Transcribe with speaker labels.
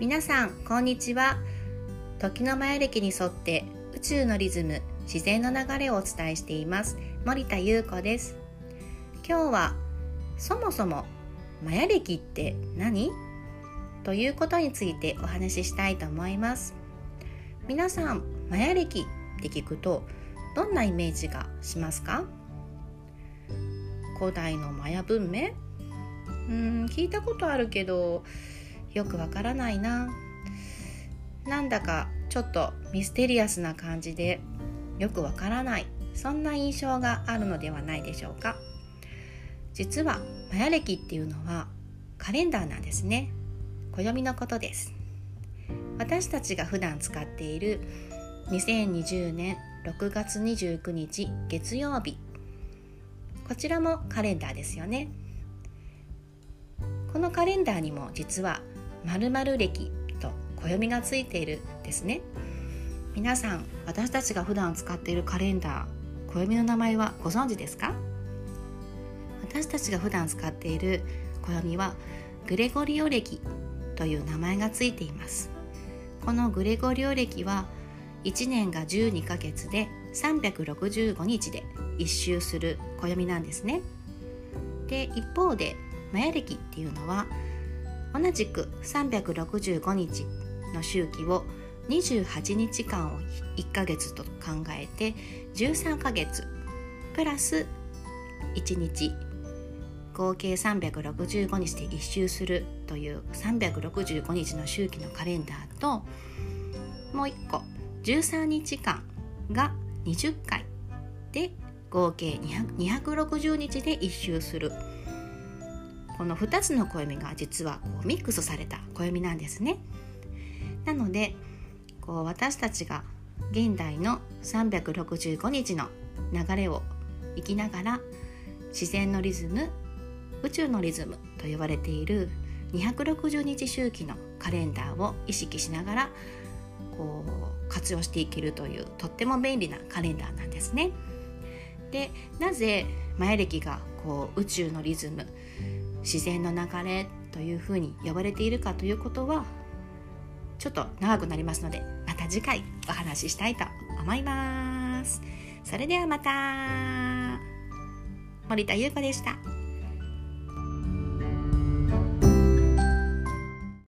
Speaker 1: 皆さんこんにちは。時のマヤ歴に沿って宇宙のリズム自然の流れをお伝えしています。森田優子です。今日はそもそもマヤ歴って何？ということについてお話ししたいと思います。皆さんマヤ歴って聞くとどんなイメージがしますか？古代のマヤ文明？うん聞いたことあるけどよくわからないな。なんだかちょっとミステリアスな感じでよくわからない。そんな印象があるのではないでしょうか。実はマヤ歴っていうのはカレンダーなんですね。暦のことです。私たちが普段使っている2020年6月29日月曜日。こちらもカレンダーですよね。このカレンダーにも実は〇〇歴と暦がついているですね。皆さん私たちが普段使っているカレンダー暦の名前はご存知ですか？私たちが普段使っている暦はグレゴリオ暦という名前がついています。このグレゴリオ暦は1年が12ヶ月で365日で一周する暦なんですね。で一方でマヤ暦っていうのは同じく365日の周期を28日間を1ヶ月と考えて13ヶ月プラス1日合計365日で1周するという365日の周期のカレンダーともう1個13日間が20回で合計260日で1周する。この2つの暦が実はこうミックスされた暦なんですね。なのでこう私たちが現代の365日の流れを生きながら自然のリズム宇宙のリズムと呼ばれている260日周期のカレンダーを意識しながらこう活用していけるというとっても便利なカレンダーなんですね。でなぜマヤ暦がこう宇宙のリズム自然の流れというふうに呼ばれているかということはちょっと長くなりますのでまた次回お話ししたいと思います。それではまた森田優子でした。